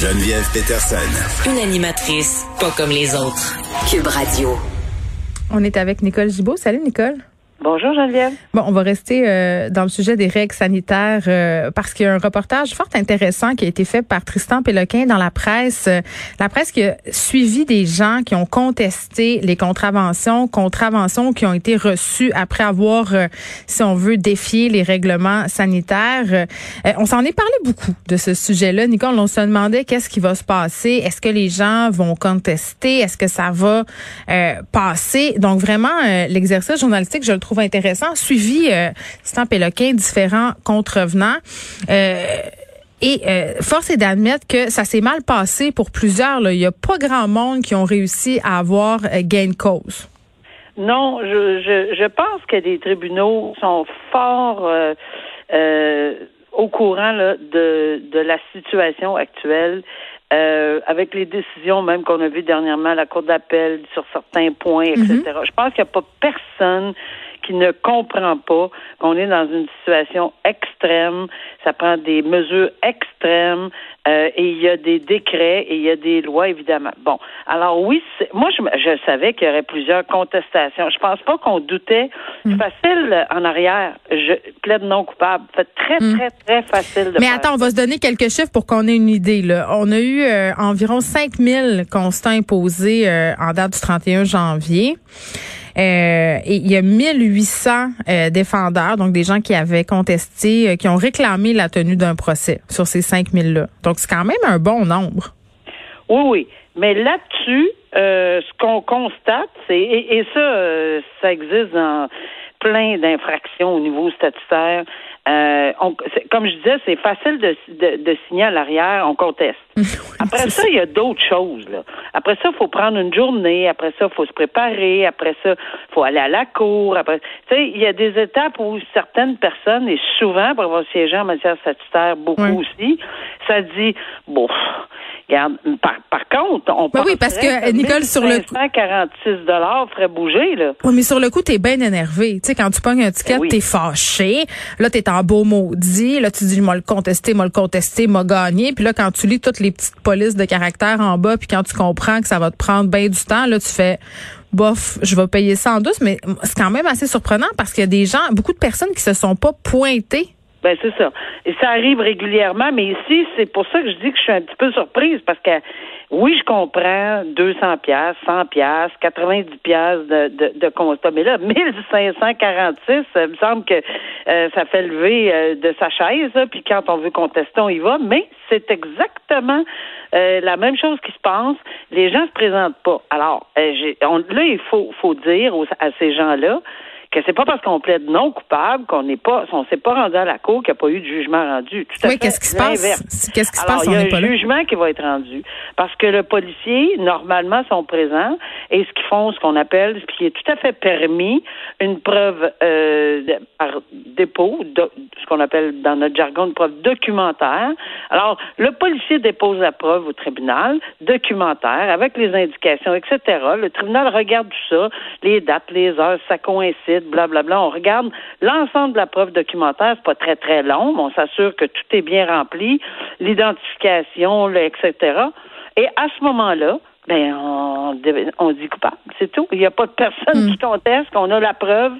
Geneviève Peterson. Une animatrice pas comme les autres. Cube Radio. On est avec Nicole Gibault. Salut Nicole. Bonjour Geneviève. Bon, on va rester euh, dans le sujet des règles sanitaires euh, parce qu'il y a un reportage fort intéressant qui a été fait par Tristan Péloquin dans la presse. Euh, la presse qui a suivi des gens qui ont contesté les contraventions, contraventions qui ont été reçues après avoir, si on veut, défié les règlements sanitaires. on s'en est parlé beaucoup de ce sujet-là. Nicole, on se demandait qu'est-ce qui va se passer. Est-ce que les gens vont contester? Est-ce que ça va passer? Donc vraiment, l'exercice journalistique, je le trouve trouve intéressant, suivi euh, Stan Péloquin, différents contrevenants. Euh, et euh, force est d'admettre que ça s'est mal passé pour plusieurs. Là. Il n'y a pas grand monde qui ont réussi à avoir euh, gain de cause. Non, je, je, je pense que les tribunaux sont fort euh, au courant là, de, de la situation actuelle. Euh, avec les décisions même qu'on a vues dernièrement à la Cour d'appel sur certains points, etc. Mm-hmm. Je pense qu'il n'y a pas personne qui ne comprend pas qu'on est dans une situation extrême. Ça prend des mesures extrêmes euh, et il y a des décrets et il y a des lois, évidemment. Bon, alors oui, moi, je, je savais qu'il y aurait plusieurs contestations. Je pense pas qu'on doutait. C'est mm. facile en arrière. Je plaide non coupable. C'est très, mm. très, très facile de Mais attends, on va se donner quelques chiffres pour qu'on ait une idée. Là. On a eu euh, environ 5000 constats imposés euh, en date du 31 janvier. Euh, et il y a 1800 euh, défendeurs, donc des gens qui avaient contesté, euh, qui ont réclamé la tenue d'un procès sur ces 5000-là. Donc, c'est quand même un bon nombre. Oui, oui. Mais là-dessus, ce qu'on constate, c'est, et, ça, ça existe dans plein d'infractions au niveau statutaire. Euh, comme je disais, c'est facile de, de, signer à l'arrière, on conteste. après ça, il y a d'autres choses. Là. Après ça, il faut prendre une journée. Après ça, il faut se préparer. Après ça, il faut aller à la cour. Après, il y a des étapes où certaines personnes, et souvent, pour avoir siégé en matière statutaire, beaucoup aussi, ça dit, bon, regarde, par, par contre, on peut. oui, parce que, Nicole, sur le coup. 146 ferait bouger, là. Oui, mais sur le coup, t'es bien énervé. Tu sais, quand tu pognes un ticket, ben t'es fâché. Là, t'es en beau maudit. Là, tu dis, moi le contester, moi le contester, m'a gagné. Puis là, quand tu lis toutes les petites polices de caractère en bas, puis quand tu comprends que ça va te prendre bien du temps, là, tu fais, bof, je vais payer ça en douce. Mais c'est quand même assez surprenant parce qu'il y a des gens, beaucoup de personnes qui se sont pas pointées ben c'est ça. Et ça arrive régulièrement, mais ici, c'est pour ça que je dis que je suis un petit peu surprise parce que oui, je comprends 200 pièces, 100 pièces, 90 pièces de, de, de, constat, mais là 1546, ça me semble que euh, ça fait lever euh, de sa chaise. puis quand on veut contester, on y va. Mais c'est exactement euh, la même chose qui se passe. Les gens se présentent pas. Alors, là, il faut faut dire à ces gens-là que c'est pas parce qu'on plaide non coupable qu'on n'est pas, on s'est pas rendu à la cour qu'il n'y a pas eu de jugement rendu. Tout oui, qu'est-ce qui se passe? Qu'est-ce qui se passe? Il y a un jugement qui va être rendu parce que le policier, normalement, sont présents et ce qu'ils font, ce qu'on appelle, ce qui est tout à fait permis, une preuve euh, par dépôt, ce qu'on appelle dans notre jargon une preuve documentaire. Alors, le policier dépose la preuve au tribunal, documentaire, avec les indications, etc. Le tribunal regarde tout ça, les dates, les heures, ça coïncide blablabla. On regarde l'ensemble de la preuve documentaire, c'est pas très très long, mais on s'assure que tout est bien rempli, l'identification, etc. Et à ce moment-là, ben on, on dit coupable, c'est tout. Il n'y a pas de personne hmm. qui conteste qu'on a la preuve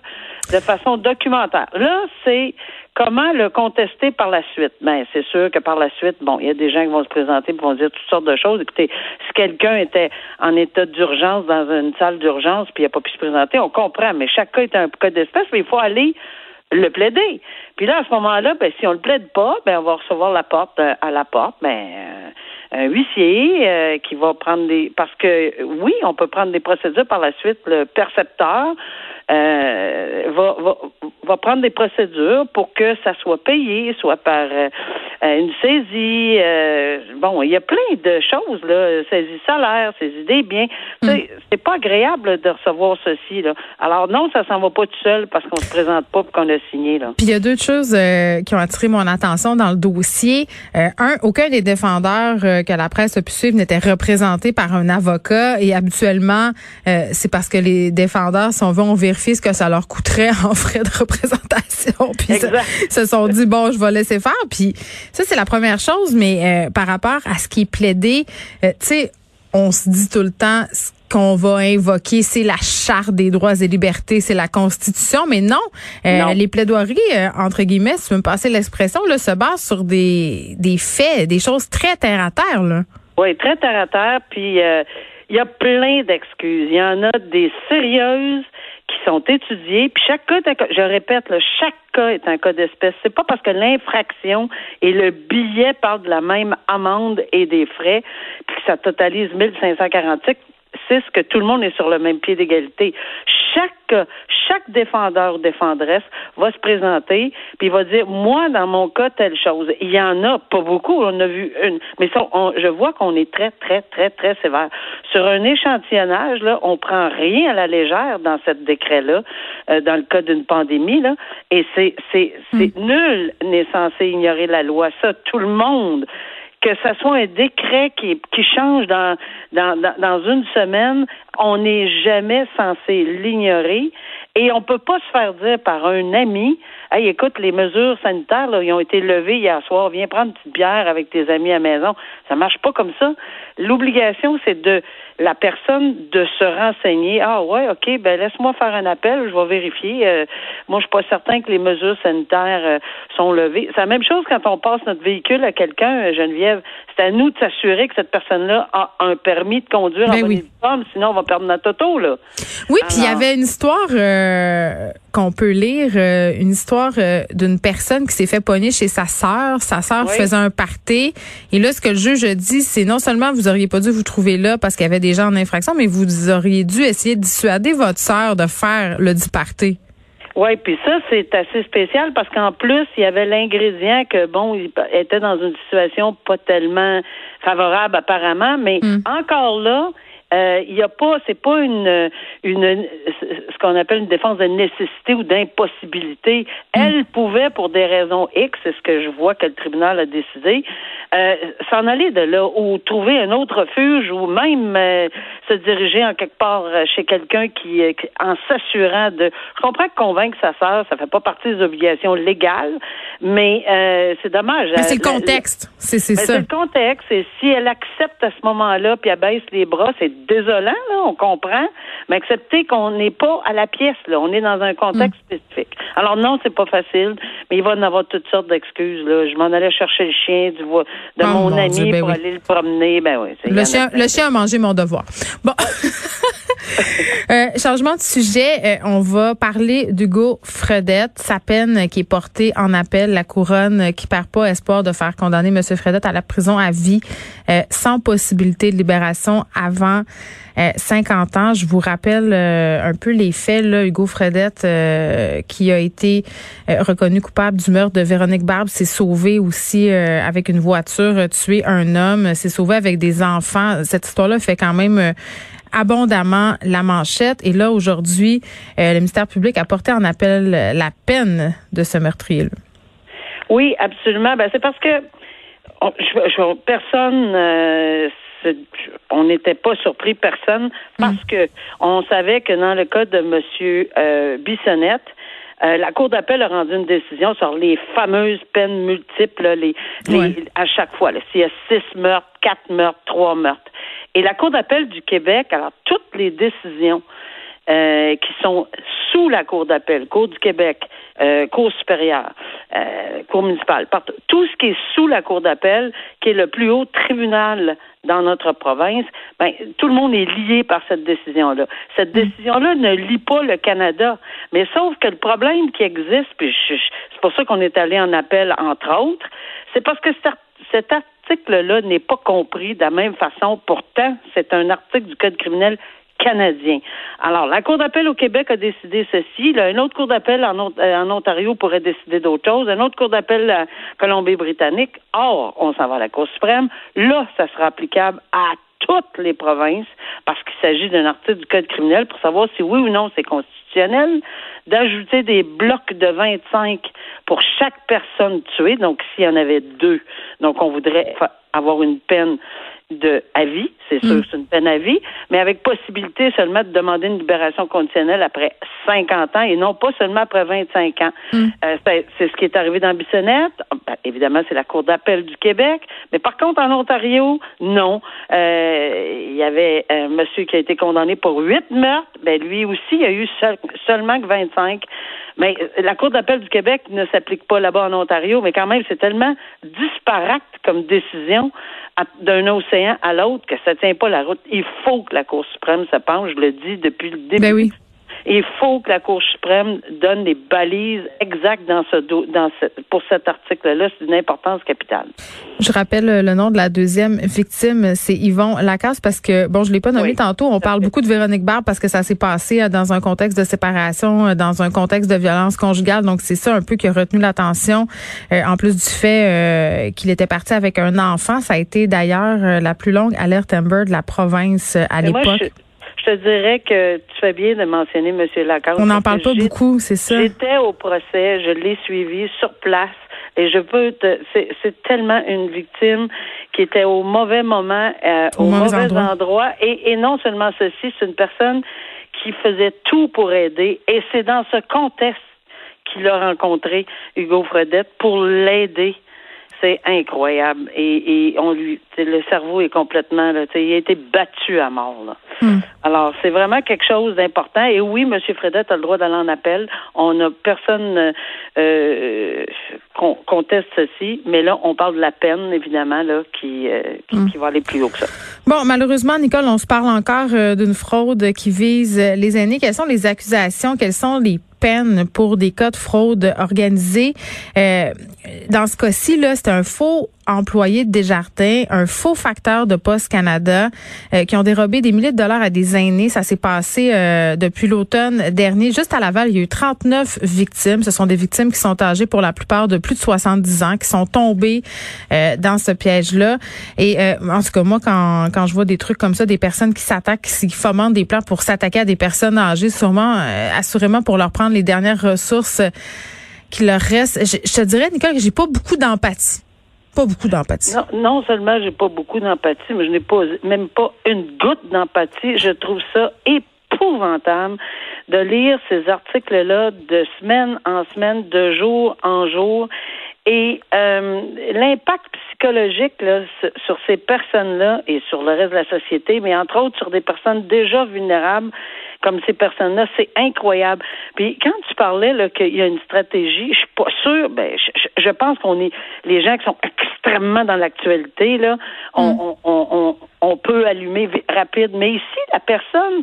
de façon documentaire. Là, c'est comment le contester par la suite. Ben, c'est sûr que par la suite, bon, il y a des gens qui vont se présenter et vont dire toutes sortes de choses. Écoutez, si quelqu'un était en état d'urgence dans une salle d'urgence puis il n'a pas pu se présenter, on comprend, mais chaque cas est un cas d'espèce, mais il faut aller le plaider. Puis là, à ce moment-là, ben, si on le plaide pas, ben, on va recevoir la porte euh, à la porte, ben, euh, un huissier euh, qui va prendre des parce que oui, on peut prendre des procédures par la suite, le percepteur euh, va, va, va prendre des procédures pour que ça soit payé, soit par euh, une saisie. Euh, bon, il y a plein de choses, là. Saisie salaire, saisie des biens. Hmm. C'est pas agréable de recevoir ceci, là. Alors non, ça s'en va pas tout seul parce qu'on se présente pas pour qu'on a signé, là. Puis il y a deux choses qui ont attiré mon attention dans le dossier. un, aucun des défendeurs que la presse a pu suivre n'était représenté par un avocat et habituellement, c'est parce que les défendeurs, si on veut, on vérifie ce que ça leur coûterait en frais de représentation. Puis se sont dit bon, je vais laisser faire. Puis ça c'est la première chose, mais euh, par rapport à ce qui est plaidé, euh, tu sais, on se dit tout le temps ce qu'on va invoquer, c'est la charte des droits et libertés, c'est la Constitution, mais non, euh, les plaidoiries entre guillemets, si tu me passer l'expression, là, se basent sur des des faits, des choses très terre à terre là. Oui, très terre à terre, puis il y a plein d'excuses. Il y en a des sérieuses qui sont étudiées, puis chaque cas, je répète, là, chaque cas est un cas d'espèce. C'est pas parce que l'infraction et le billet parlent de la même amende et des frais, puis que ça totalise 1546 ce que tout le monde est sur le même pied d'égalité. Chaque, chaque défendeur ou défendresse va se présenter puis va dire moi dans mon cas telle chose. Il y en a pas beaucoup, on a vu une, mais ça, je vois qu'on est très très très très sévère sur un échantillonnage là. On prend rien à la légère dans cette décret là, euh, dans le cas d'une pandémie là, et c'est c'est c'est hmm. nul n'est censé ignorer la loi. Ça, tout le monde que ce soit un décret qui, qui change dans, dans, dans, une semaine, on n'est jamais censé l'ignorer. Et on peut pas se faire dire par un ami, hey, écoute, les mesures sanitaires, là, ils ont été levées hier soir, viens prendre une petite bière avec tes amis à maison. Ça marche pas comme ça. L'obligation, c'est de la personne de se renseigner. Ah ouais, ok, ben laisse-moi faire un appel, je vais vérifier. Euh, moi, je suis pas certain que les mesures sanitaires euh, sont levées. C'est la même chose quand on passe notre véhicule à quelqu'un, euh, Geneviève. C'est à nous de s'assurer que cette personne-là a un permis de conduire ben en oui. sinon on va perdre notre auto là. Oui, puis il y avait une histoire qu'on peut lire, une histoire d'une personne qui s'est fait pogner chez sa sœur. Sa sœur faisait un party, et là, ce que le juge dit, c'est non seulement vous auriez pas dû vous trouver là parce qu'il y avait des gens en infraction, mais vous auriez dû essayer de dissuader votre sœur de faire le diparté. Oui, puis ça, c'est assez spécial parce qu'en plus, il y avait l'ingrédient que, bon, il était dans une situation pas tellement favorable apparemment, mais hmm. encore là, il n'y a pas, c'est pas une, une, ce qu'on appelle une défense de nécessité ou d'impossibilité. Hmm. Elle pouvait, pour des raisons X, c'est ce que je vois que le tribunal a décidé, euh, s'en aller de là ou trouver un autre refuge ou même euh, se diriger en quelque part chez quelqu'un qui, en s'assurant de. Je comprends que convaincre sa sœur, ça fait pas partie des obligations légales, mais c'est dommage. Mais c'est le contexte, c'est ça. C'est le contexte. Et si elle accepte à ce moment-là, puis elle baisse les bras, c'est désolant, là, on comprend, mais accepter qu'on n'est pas à la pièce, là, on est dans un contexte hmm. spécifique. Alors non, c'est pas facile, mais il va y en avoir toutes sortes d'excuses. Là. Je m'en allais chercher le chien du, de oh mon, ami ben pour aller le promener. Ben oui, le, chien, le chien a mangé mon devoir. Bon. euh, changement de sujet, euh, on va parler d'Hugo Fredette, sa peine qui est portée en appel, la couronne qui perd pas espoir de faire condamner M. Fredette à la prison à vie euh, sans possibilité de libération avant 50 euh, ans. Je vous rappelle un peu les faits. Là, Hugo Fredette, qui a été reconnu coupable du meurtre de Véronique Barbe, s'est sauvé aussi avec une voiture, tué un homme, s'est sauvé avec des enfants. Cette histoire-là fait quand même abondamment la manchette. Et là, aujourd'hui, euh, le ministère public a porté en appel la peine de ce meurtrier-là. Oui, absolument. Ben, c'est parce que personne, euh, on n'était pas surpris, personne, parce mm. que on savait que dans le cas de M. Euh, Bissonnette, la Cour d'appel a rendu une décision sur les fameuses peines multiples, les, à chaque fois. S'il y a six meurtres, quatre meurtres, trois meurtres. Et la Cour d'appel du Québec, alors toutes les décisions euh, qui sont sous la Cour d'appel, Cour du Québec, euh, Cour supérieure, euh, Cour municipale, tout ce qui est sous la Cour d'appel, qui est le plus haut tribunal dans notre province, ben, tout le monde est lié par cette décision-là. Cette mm. décision-là ne lie pas le Canada, mais sauf que le problème qui existe, puis c'est pour ça qu'on est allé en appel, entre autres, c'est parce que cet article-là n'est pas compris de la même façon. Pourtant, c'est un article du Code criminel canadien. Alors, la Cour d'appel au Québec a décidé ceci. Là, une autre Cour d'appel en, en, Ontario pourrait décider d'autre chose. Une autre Cour d'appel à Colombie-Britannique. Or, on s'en va à la Cour suprême. Là, ça sera applicable à toutes les provinces parce qu'il s'agit d'un article du Code criminel pour savoir si oui ou non c'est constitutionnel d'ajouter des blocs de 25 pour chaque personne tuée. Donc, s'il y en avait deux, donc on voudrait avoir une peine de à vie, c'est sûr, mm. c'est une peine à vie, mais avec possibilité seulement de demander une libération conditionnelle après 50 ans et non pas seulement après 25 ans. Mm. Euh, c'est, ce qui est arrivé dans Bissonnette. Ben, évidemment, c'est la Cour d'appel du Québec, mais par contre, en Ontario, non. Euh, il y avait un monsieur qui a été condamné pour huit meurtres. Ben, lui aussi, il y a eu seulement que 25. Mais euh, la Cour d'appel du Québec ne s'applique pas là-bas en Ontario, mais quand même, c'est tellement disparate comme décision d'un océan à l'autre que ça tient pas la route. Il faut que la Cour suprême se penche, je le dis depuis le début. Ben oui. Il faut que la Cour suprême donne des balises exactes dans ce, dans ce, pour cet article-là. C'est d'une importance capitale. Je rappelle le nom de la deuxième victime, c'est Yvon Lacasse, parce que, bon, je l'ai pas nommé tantôt. On parle beaucoup de Véronique Barbe parce que ça s'est passé euh, dans un contexte de séparation, euh, dans un contexte de violence conjugale. Donc, c'est ça un peu qui a retenu l'attention. Euh, en plus du fait qu'il était parti avec un enfant, ça a été d'ailleurs la plus longue alerte Amber de la province à l'époque je te dirais que tu fais bien de mentionner M. Lacan. On n'en parle pas beaucoup, c'est ça? J'étais au procès, je l'ai suivi sur place. Et je peux te, c'est tellement une victime qui était au mauvais moment, euh, au, mauvais, endroit. Et, et non seulement ceci, c'est une personne qui faisait tout pour aider. Et c'est dans ce contexte qu'il a rencontré Hugo Fredette pour l'aider c'est incroyable. Et, et on lui, le cerveau est complètement, là, il a été battu à mort. Là. Hmm. Alors, c'est vraiment quelque chose d'important. Et oui, M. Fredette a le droit d'aller en appel. On a personne euh, conteste ceci, mais là, on parle de la peine, évidemment, là, qui, euh, hmm. qui, va aller plus haut que ça. Bon, malheureusement, Nicole, on se parle encore euh, d'une fraude qui vise les aînés. Quelles sont les accusations? Quelles sont les peine pour des cas de fraude organisée. Euh, dans ce cas-ci, là, c'est un faux employé de Desjardins, un faux facteur de Poste Canada, euh, qui ont dérobé des milliers de dollars à des aînés. Ça s'est passé euh, depuis l'automne dernier. Juste à Laval, il y a eu 39 victimes. Ce sont des victimes qui sont âgées pour la plupart de plus de 70 ans, qui sont tombées dans ce piège-là. Et en tout cas, moi, quand, quand je vois des trucs comme ça, des personnes qui s'attaquent, qui fomentent des plans pour s'attaquer à des personnes âgées, sûrement, assurément pour leur prendre les dernières ressources qui leur restent. Je, te dirais, Nicole, que j'ai pas beaucoup d'empathie. Pas beaucoup d'empathie. Non, non seulement j'ai pas beaucoup d'empathie, mais je n'ai pas même pas une goutte d'empathie. Je trouve ça épouvantable de lire ces articles-là de semaine en semaine, de jour en jour. Et euh, l'impact psychologique là, sur ces personnes-là et sur le reste de la société, mais entre autres sur des personnes déjà vulnérables, comme ces personnes-là. C'est incroyable. Puis quand tu parlais là qu'il y a une stratégie, je suis pas sûre. Ben, je, pense qu'on est les gens qui sont extrêmement dans l'actualité là, on, mm. on, on, on, peut allumer rapide. Mais ici, la personne,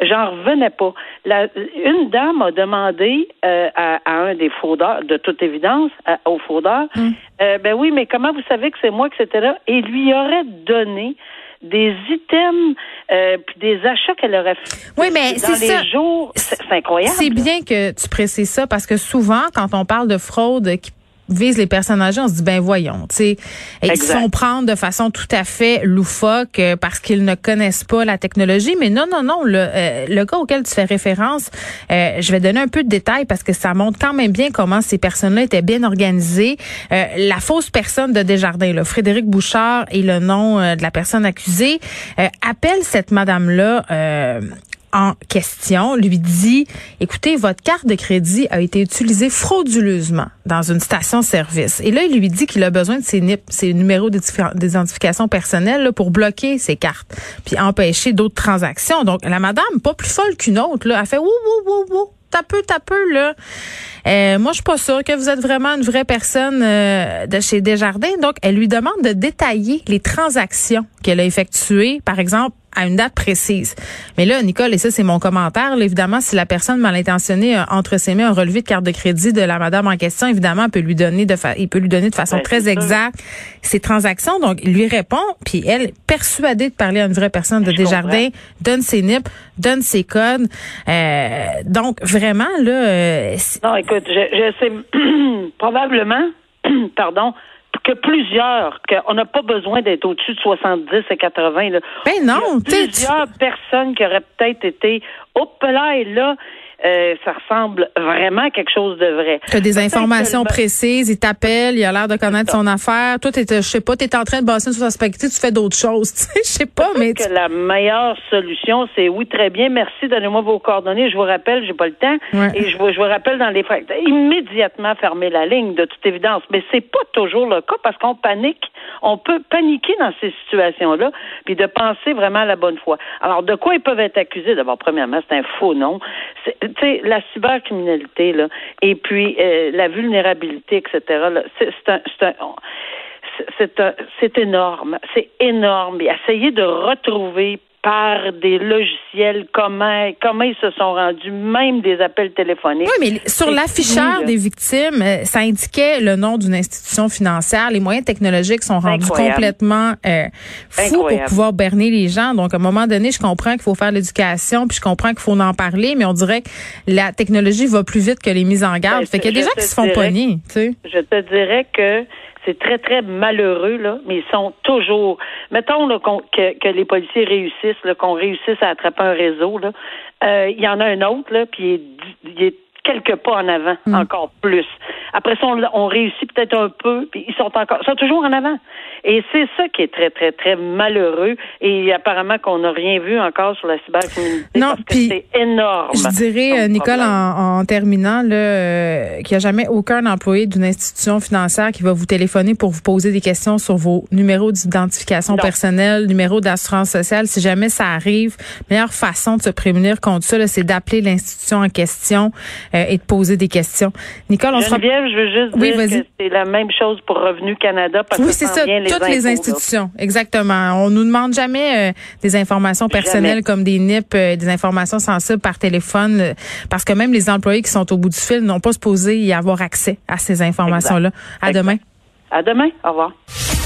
j'en revenais pas. La, une dame a demandé euh, à, un des fraudeurs, de toute évidence, au fraudeur, mm. euh, ben oui, mais comment vous savez que c'est moi, etc. Et lui aurait donné des items euh, puis des achats qu'elle aurait fait oui, mais dans les ça. jours. C'est incroyable. C'est bien que tu précises ça parce que souvent, quand on parle de fraude qui vise les personnes âgées, on se dit ben voyons, tu sais, ils se font prendre de façon tout à fait loufoque euh, parce qu'ils ne connaissent pas la technologie. Mais non, non, non, le, euh, le cas auquel tu fais référence, euh, je vais donner un peu de détails parce que ça montre quand même bien comment ces personnes-là étaient bien organisées. la fausse personne de Desjardins, là, Frédéric Bouchard et le nom de la personne accusée, appelle cette madame-là en question lui dit, écoutez, votre carte de crédit a été utilisée frauduleusement dans une station-service. Et là, il lui dit qu'il a besoin de ses NIP, ses numéros d'identification personnelle pour bloquer ses cartes, puis empêcher d'autres transactions. Donc, la madame, pas plus folle qu'une autre, là, a fait, wou, wou, wou, wou, t'as peu, t'as peu, là. Euh, moi, je suis pas sûre que vous êtes vraiment une vraie personne euh, de chez Desjardins. Donc, elle lui demande de détailler les transactions qu'elle a effectuées, par exemple, à une date précise. Mais là, Nicole, et ça c'est mon commentaire, évidemment, si la personne mal intentionnée a entre ses mains un relevé de carte de crédit de la madame en question, évidemment, peut lui donner de, il peut lui donner de façon Ben, très exacte ses transactions. Donc, il lui répond, puis elle, persuadée de parler à une vraie personne de Je Desjardins, donne ses NIP, donne ses codes. Euh, donc, vraiment, là, euh, Non, écoute, je, je sais probablement, pardon, que plusieurs, qu'on n'a pas besoin d'être au-dessus de 70 et 80. Là. ben non, plusieurs personnes qui auraient peut-être été, hop là et là, euh, ça ressemble vraiment à quelque chose de vrai. Tu as des informations que précises, il t'appelle, il a l'air de connaître son affaire. Toi, je sais pas, t'es en train de bosser sur sa spaghetti, tu fais d'autres choses, tu je sais pas, mais tu- que la meilleure solution, c'est oui, très bien, merci, donnez-moi vos coordonnées, je vous rappelle, j'ai pas le temps, Ouais. et je vous, je vous rappelle dans les frais. Immédiatement fermer la ligne, de toute évidence. Mais c'est pas toujours le cas parce qu'on panique. On peut paniquer dans ces situations-là, puis de penser vraiment à la bonne foi. Alors, de quoi ils peuvent être accusés? D'abord, premièrement, c'est un faux nom. La cybercriminalité, là, et puis euh, la vulnérabilité, etc., c'est c'est énorme, c'est énorme. Et essayer de retrouver par des logiciels comment comment ils se sont rendus, même des appels téléphoniques. Oui, mais sur l'afficheur des victimes, euh, ça indiquait le nom d'une institution financière. Les moyens technologiques sont rendus Incroyable. complètement euh, fous pour pouvoir berner les gens. Donc, à un moment donné, je comprends qu'il faut faire l'éducation, puis je comprends qu'il faut en parler, mais on dirait que la technologie va plus vite que les mises en garde. Ben, fait qu'il y a des gens qui se font pogner, tu sais. Je te dirais que c'est très, très malheureux, là, mais ils sont toujours. Mettons là, que, les policiers réussissent, qu'on réussisse à attraper un réseau, là. Euh, Il y en a un autre, là, puis il est quelques pas en avant, Mm. encore plus. Après ça, on, on réussit peut-être un peu, puis ils sont encore, ils sont toujours en avant. Et c'est ça qui est très, très, très malheureux. Et apparemment qu'on n'a rien vu encore sur la cybercriminalité. Non, puis c'est énorme. Je dirais, euh, Nicole, en, en terminant, là, euh, qu'il n'y a jamais aucun employé d'une institution financière qui va vous téléphoner pour vous poser des questions sur vos numéros d'identification personnelle, numéro d'assurance sociale. Si jamais ça arrive, meilleure façon de se prémunir contre ça, là, c'est d'appeler l'institution en question et de poser des questions. Nicole, on se je veux juste Oui, dire que c'est la même chose pour Revenu Canada parce Oui, que c'est ça. les Toutes les là. institutions, exactement. On nous demande jamais euh, des informations personnelles Jamais. comme des NIP, euh, des informations sensibles par téléphone, euh, parce que même les employés qui sont au bout du fil n'ont pas supposé y avoir accès à ces informations-là. À Exact. demain. À demain. Au revoir.